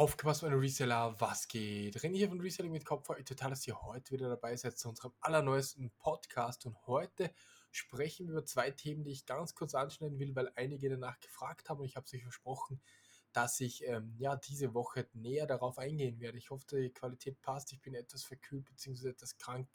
Aufgepasst, meine Reseller, was geht? René hier von Reselling mit Kopf. Total, dass ihr heute wieder dabei seid zu unserem allerneuesten Podcast. Und heute sprechen wir über zwei Themen, die ich ganz kurz anschneiden will, weil einige danach gefragt haben. Und ich habe es euch versprochen, dass ich ähm, ja diese Woche näher darauf eingehen werde. Ich hoffe, die Qualität passt. Ich bin etwas verkühlt bzw. etwas krank.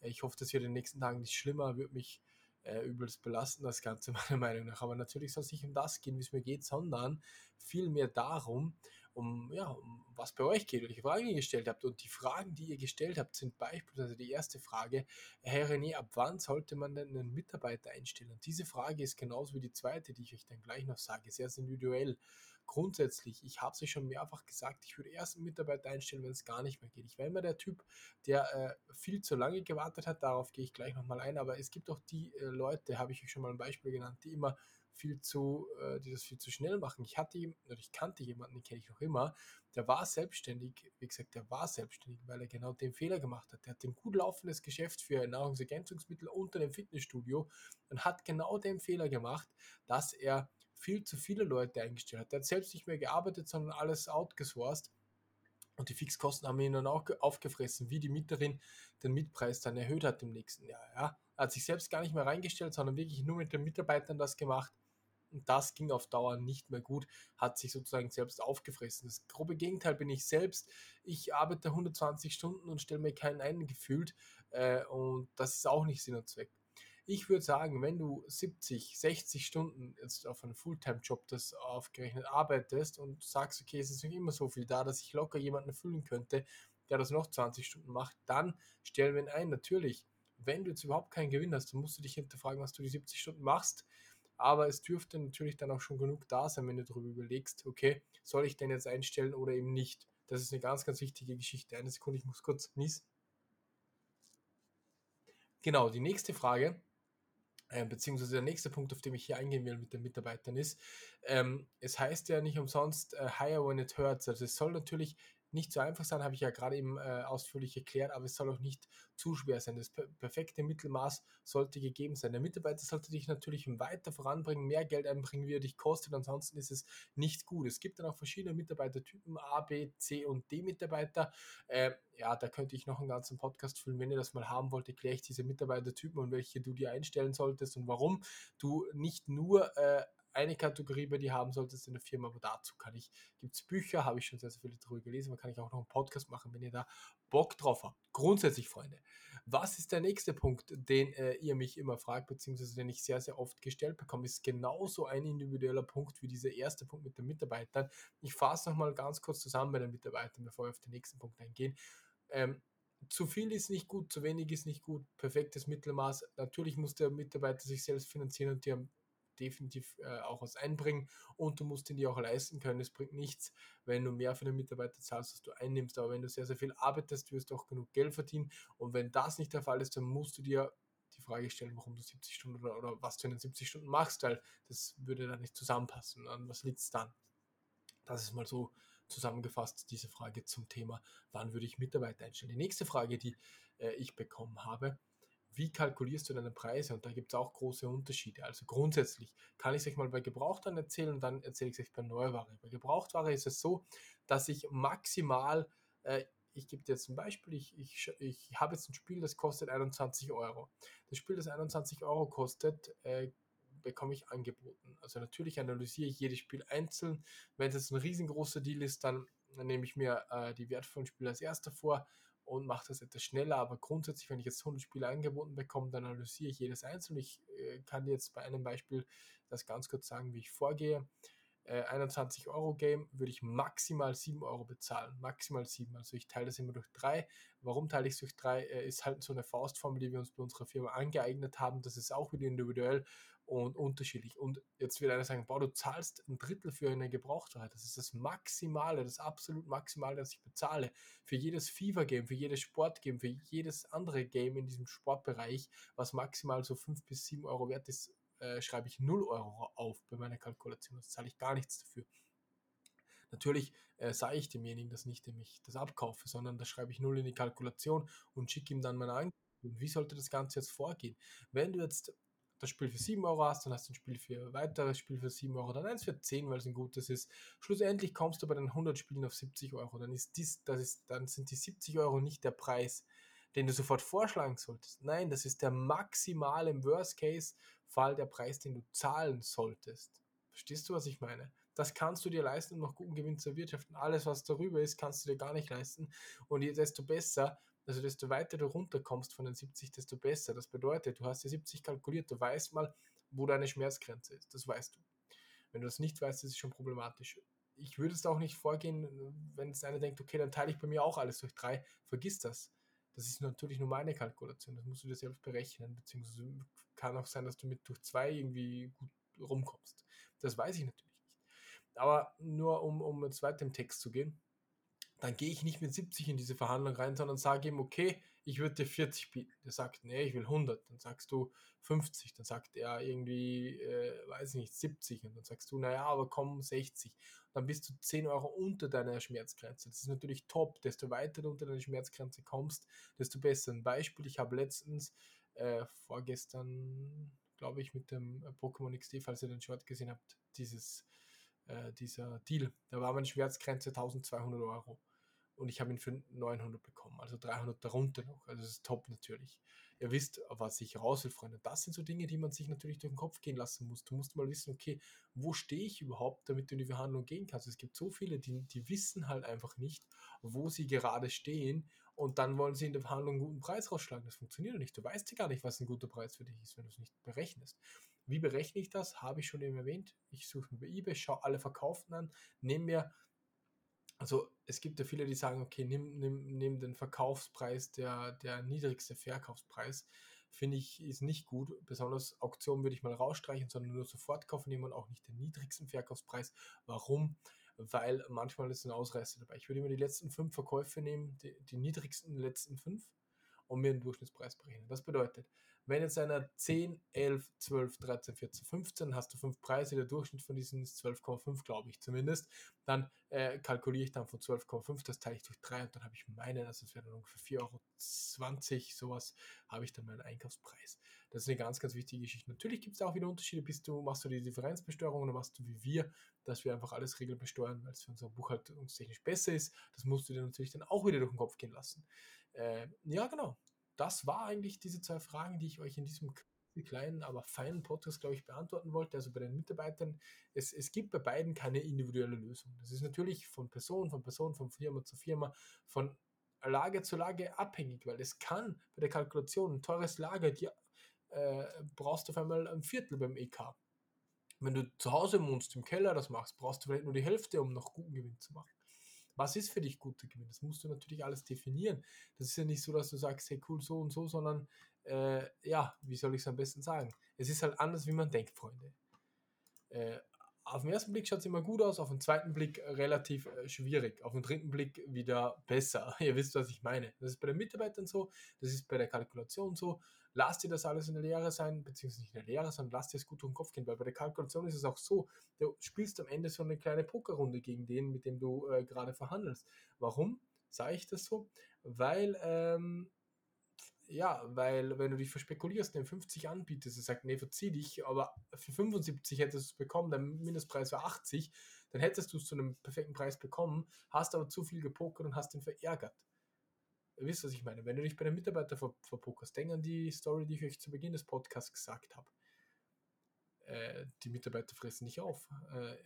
Ich hoffe, das wird in den nächsten Tagen nicht schlimmer. Wird mich äh, übelst belasten, das Ganze meiner Meinung nach. Aber natürlich soll es nicht um das gehen, wie es mir geht, sondern vielmehr darum, um, ja, um was bei euch geht, welche Fragen ihr gestellt habt. Und die Fragen, die ihr gestellt habt, sind beispielsweise die erste Frage, Herr René, ab wann sollte man denn einen Mitarbeiter einstellen? Und diese Frage ist genauso wie die zweite, die ich euch dann gleich noch sage, sehr individuell. Grundsätzlich, ich habe es schon mehrfach gesagt, ich würde erst einen Mitarbeiter einstellen, wenn es gar nicht mehr geht. Ich war immer der Typ, der äh, viel zu lange gewartet hat, darauf gehe ich gleich nochmal ein, aber es gibt auch die äh, Leute, habe ich euch schon mal ein Beispiel genannt, die immer viel zu, äh, die das viel zu schnell machen. Ich hatte, oder ich kannte jemanden, den kenne ich noch immer, der war selbstständig, wie gesagt, der war selbstständig, weil er genau den Fehler gemacht hat. Der hat ein gut laufendes Geschäft für Nahrungsergänzungsmittel unter dem Fitnessstudio und hat genau den Fehler gemacht, dass er viel zu viele Leute eingestellt hat. Der hat selbst nicht mehr gearbeitet, sondern alles outgesourced. Und die Fixkosten haben ihn dann auch aufgefressen, wie die Mieterin den Mietpreis dann erhöht hat im nächsten Jahr. Ja. Er hat sich selbst gar nicht mehr reingestellt, sondern wirklich nur mit den Mitarbeitern das gemacht. Und das ging auf Dauer nicht mehr gut, hat sich sozusagen selbst aufgefressen. Das grobe Gegenteil bin ich selbst. Ich arbeite 120 Stunden und stelle mir keinen ein gefühlt. Äh, und das ist auch nicht Sinn und Zweck. Ich würde sagen, wenn du 70, 60 Stunden jetzt auf einem Fulltime-Job das aufgerechnet arbeitest und sagst, okay, es ist nicht immer so viel da, dass ich locker jemanden erfüllen könnte, der das noch 20 Stunden macht, dann stellen wir ihn ein. Natürlich, wenn du jetzt überhaupt keinen Gewinn hast, dann musst du dich hinterfragen, was du die 70 Stunden machst aber es dürfte natürlich dann auch schon genug da sein, wenn du darüber überlegst, okay, soll ich den jetzt einstellen oder eben nicht. Das ist eine ganz, ganz wichtige Geschichte. Eine Sekunde, ich muss kurz niesen. Genau, die nächste Frage, äh, beziehungsweise der nächste Punkt, auf den ich hier eingehen will mit den Mitarbeitern ist, ähm, es heißt ja nicht umsonst äh, hire when it hurts. Also es soll natürlich nicht so einfach sein, habe ich ja gerade eben äh, ausführlich erklärt, aber es soll auch nicht zu schwer sein. Das per perfekte Mittelmaß sollte gegeben sein. Der Mitarbeiter sollte dich natürlich weiter voranbringen, mehr Geld einbringen, wie er dich kostet, ansonsten ist es nicht gut. Es gibt dann auch verschiedene Mitarbeitertypen, A, B, C und D Mitarbeiter. Äh, ja, da könnte ich noch einen ganzen Podcast füllen. Wenn ihr das mal haben wollt, erkläre ich diese Mitarbeitertypen und welche du dir einstellen solltest und warum du nicht nur äh, eine Kategorie bei dir haben solltest in der Firma, aber dazu kann ich, gibt es Bücher, habe ich schon sehr, sehr viele darüber gelesen, aber kann ich auch noch einen Podcast machen, wenn ihr da Bock drauf habt. Grundsätzlich, Freunde, was ist der nächste Punkt, den äh, ihr mich immer fragt, beziehungsweise den ich sehr, sehr oft gestellt bekomme, ist genauso ein individueller Punkt wie dieser erste Punkt mit den Mitarbeitern. Ich fasse nochmal ganz kurz zusammen bei den Mitarbeitern, bevor wir auf den nächsten Punkt eingehen. Ähm, zu viel ist nicht gut, zu wenig ist nicht gut, perfektes Mittelmaß. Natürlich muss der Mitarbeiter sich selbst finanzieren und die haben definitiv äh, auch was einbringen und du musst ihn dir auch leisten können. Es bringt nichts, wenn du mehr für den Mitarbeiter zahlst, als du einnimmst. Aber wenn du sehr, sehr viel arbeitest, wirst du auch genug Geld verdienen. Und wenn das nicht der Fall ist, dann musst du dir die Frage stellen, warum du 70 Stunden oder, oder was du in den 70 Stunden machst, weil das würde dann nicht zusammenpassen. An was liegt es dann? Das ist mal so zusammengefasst diese Frage zum Thema, wann würde ich Mitarbeiter einstellen. Die nächste Frage, die äh, ich bekommen habe, wie kalkulierst du deine Preise? Und da gibt es auch große Unterschiede. Also grundsätzlich kann ich es euch mal bei Gebrauchtwaren erzählen und dann erzähle ich es euch bei Neuware. Bei Gebrauchtware ist es so, dass ich maximal, äh, ich gebe dir jetzt ein Beispiel, ich, ich, ich habe jetzt ein Spiel, das kostet 21 Euro. Das Spiel, das 21 Euro kostet, äh, bekomme ich angeboten. Also natürlich analysiere ich jedes Spiel einzeln. Wenn es jetzt ein riesengroßer Deal ist, dann nehme ich mir äh, die wertvollen Spiele als erster vor und mache das etwas schneller. Aber grundsätzlich, wenn ich jetzt 100 Spiele angeboten bekomme, dann analysiere ich jedes einzelne. Ich äh, kann jetzt bei einem Beispiel das ganz kurz sagen, wie ich vorgehe äh, 21 Euro Game würde ich maximal 7 Euro bezahlen. Maximal 7. Also ich teile das immer durch 3. Warum teile ich es durch 3? Äh, ist halt so eine Faustformel, die wir uns bei unserer Firma angeeignet haben. Das ist auch wieder individuell und unterschiedlich. Und jetzt wird einer sagen, boah, du zahlst ein Drittel für eine Gebrauchtware. Das ist das Maximale, das absolut Maximale, das ich bezahle. Für jedes FIFA-Game, für jedes Sport-Game, für jedes andere Game in diesem Sportbereich, was maximal so 5 bis 7 Euro wert ist, äh, schreibe ich 0 Euro auf bei meiner Kalkulation. Das zahle ich gar nichts dafür. Natürlich äh, sage ich demjenigen das nicht, dem ich das abkaufe, sondern da schreibe ich 0 in die Kalkulation und schicke ihm dann meine Angebote. Wie sollte das Ganze jetzt vorgehen? Wenn du jetzt das Spiel für 7 Euro hast, dann hast du ein Spiel für weiteres Spiel für 7 Euro, dann eins für 10, weil es ein gutes ist. Schlussendlich kommst du bei den 100 Spielen auf 70 Euro. Dann, ist dies, das ist, dann sind die 70 Euro nicht der Preis, den du sofort vorschlagen solltest. Nein, das ist der maximale im Worst-Case-Fall der Preis, den du zahlen solltest. Verstehst du, was ich meine? Das kannst du dir leisten, um noch guten Gewinn zu erwirtschaften. Alles, was darüber ist, kannst du dir gar nicht leisten. Und desto besser, also desto weiter du runterkommst von den 70, desto besser. Das bedeutet, du hast die 70 kalkuliert, du weißt mal, wo deine Schmerzgrenze ist. Das weißt du. Wenn du das nicht weißt, ist es schon problematisch. Ich würde es auch nicht vorgehen, wenn es einer denkt, okay, dann teile ich bei mir auch alles durch drei. Vergiss das. Das ist natürlich nur meine Kalkulation. Das musst du dir selbst berechnen. Beziehungsweise kann auch sein, dass du mit durch zwei irgendwie gut rumkommst. Das weiß ich natürlich nicht. Aber nur um, um jetzt weiter im Text zu gehen dann gehe ich nicht mit 70 in diese Verhandlung rein, sondern sage ihm, okay, ich würde dir 40 bieten. Der sagt, nee, ich will 100. Dann sagst du 50. Dann sagt er irgendwie, äh, weiß nicht, 70. Und dann sagst du, naja, aber komm, 60. dann bist du 10 Euro unter deiner Schmerzgrenze. Das ist natürlich top. Desto weiter du unter deine Schmerzgrenze kommst, desto besser. Ein Beispiel, ich habe letztens, äh, vorgestern, glaube ich, mit dem Pokémon XD, falls ihr den Short gesehen habt, dieses äh, dieser Deal. Da war meine Schmerzgrenze 1200 Euro und ich habe ihn für 900 bekommen, also 300 darunter noch. Also das ist top natürlich. Ihr wisst, was ich raus will, Freunde. Das sind so Dinge, die man sich natürlich durch den Kopf gehen lassen muss. Du musst mal wissen, okay, wo stehe ich überhaupt, damit du in die Verhandlung gehen kannst. Es gibt so viele, die, die wissen halt einfach nicht, wo sie gerade stehen und dann wollen sie in der Verhandlung einen guten Preis rausschlagen. Das funktioniert nicht. Du weißt ja gar nicht, was ein guter Preis für dich ist, wenn du es nicht berechnest. Wie berechne ich das? Habe ich schon eben erwähnt. Ich suche mir bei eBay, schaue alle Verkauften an, nehme mir also es gibt ja viele, die sagen, okay, nimm, nimm, nimm den Verkaufspreis, der, der niedrigste Verkaufspreis. Finde ich, ist nicht gut. Besonders Auktionen würde ich mal rausstreichen, sondern nur Sofortkauf nehmen und auch nicht den niedrigsten Verkaufspreis. Warum? Weil manchmal ist ein Ausreißer dabei. Ich würde immer die letzten fünf Verkäufe nehmen, die, die niedrigsten letzten fünf und mir einen Durchschnittspreis berechnen. Das bedeutet, wenn jetzt einer 10, 11, 12, 13, 14, 15, hast du fünf Preise, der Durchschnitt von diesen ist 12,5, glaube ich zumindest, dann äh, kalkuliere ich dann von 12,5, das teile ich durch 3 und dann habe ich meinen, also es wäre dann ungefähr 4,20 Euro, sowas, habe ich dann meinen Einkaufspreis. Das ist eine ganz, ganz wichtige Geschichte. Natürlich gibt es auch wieder Unterschiede, bist du, machst du die Differenzbesteuerung oder machst du wie wir, dass wir einfach alles regelbesteuern, weil es für unser buchhaltungstechnisch besser ist. Das musst du dir natürlich dann auch wieder durch den Kopf gehen lassen. Äh, ja, genau das war eigentlich diese zwei Fragen, die ich euch in diesem kleinen, aber feinen Podcast, glaube ich, beantworten wollte. Also bei den Mitarbeitern, es, es gibt bei beiden keine individuelle Lösung. Das ist natürlich von Person, von Person, von Firma zu Firma, von Lage zu Lage abhängig, weil es kann bei der Kalkulation ein teures Lager, die äh, brauchst du auf einmal ein Viertel beim EK. Wenn du zu Hause wohnst, im Keller das machst, brauchst du vielleicht nur die Hälfte, um noch guten Gewinn zu machen was ist für dich guter Gewinn? Das musst du natürlich alles definieren. Das ist ja nicht so, dass du sagst, hey cool, so und so, sondern äh, ja, wie soll ich es am besten sagen? Es ist halt anders, wie man denkt, Freunde. Äh, auf den ersten Blick schaut es immer gut aus, auf den zweiten Blick relativ äh, schwierig, auf den dritten Blick wieder besser. Ihr wisst, was ich meine. Das ist bei den Mitarbeitern so, das ist bei der Kalkulation so, lass dir das alles in der Lehre sein, beziehungsweise nicht in der Lehre, sondern lass dir es gut durch den Kopf gehen, weil bei der Kalkulation ist es auch so, du spielst am Ende so eine kleine Pokerrunde gegen den, mit dem du äh, gerade verhandelst. Warum sage ich das so? Weil, ähm, ja, weil wenn du dich verspekulierst, den 50 anbietest, er sagt, nee, verzieh dich, aber für 75 hättest du es bekommen, dein Mindestpreis war 80, dann hättest du es zu einem perfekten Preis bekommen, hast aber zu viel gepokert und hast ihn verärgert. Ihr wisst, was ich meine. Wenn du dich bei den Mitarbeitern ver verpokerst, denk an die Story, die ich euch zu Beginn des Podcasts gesagt habe. Äh, die Mitarbeiter fressen nicht auf. Äh,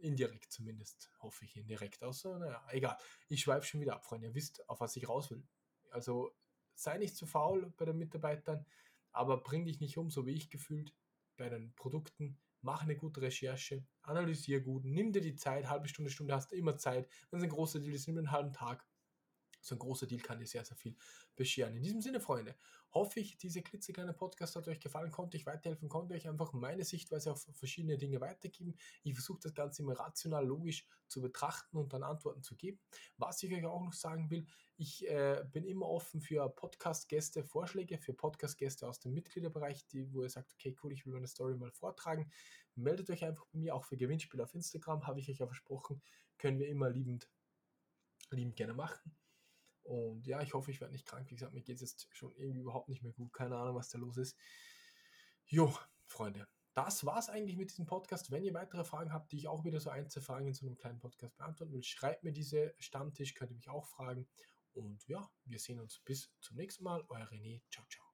indirekt zumindest, hoffe ich. Indirekt, außer, naja, egal. Ich schweife schon wieder ab, Freunde. Ihr wisst, auf was ich raus will. Also sei nicht zu faul bei den Mitarbeitern, aber bring dich nicht um, so wie ich gefühlt, bei den Produkten. Mach eine gute Recherche, analysiere gut, nimm dir die Zeit, halbe Stunde, Stunde hast du immer Zeit. Wenn es ein großer Deal ist, nimm einen halben Tag so ein großer Deal kann dir sehr, sehr viel bescheren. In diesem Sinne, Freunde, hoffe ich, diese klitzekleine Podcast hat euch gefallen, konnte ich weiterhelfen, konnte euch einfach meine Sichtweise auf verschiedene Dinge weitergeben. Ich versuche das Ganze immer rational, logisch zu betrachten und dann Antworten zu geben. Was ich euch auch noch sagen will, ich äh, bin immer offen für Podcast-Gäste, Vorschläge für Podcast-Gäste aus dem Mitgliederbereich, die, wo ihr sagt, okay, cool, ich will meine Story mal vortragen. Meldet euch einfach bei mir, auch für Gewinnspiele auf Instagram, habe ich euch ja versprochen, können wir immer liebend, liebend gerne machen. Und ja, ich hoffe, ich werde nicht krank. Wie gesagt, mir geht es jetzt schon irgendwie überhaupt nicht mehr gut. Keine Ahnung, was da los ist. Jo, Freunde, das war's eigentlich mit diesem Podcast. Wenn ihr weitere Fragen habt, die ich auch wieder so Einzelfragen in so einem kleinen Podcast beantworten will, schreibt mir diese Stammtisch, könnt ihr mich auch fragen. Und ja, wir sehen uns bis zum nächsten Mal. Euer René. Ciao, ciao.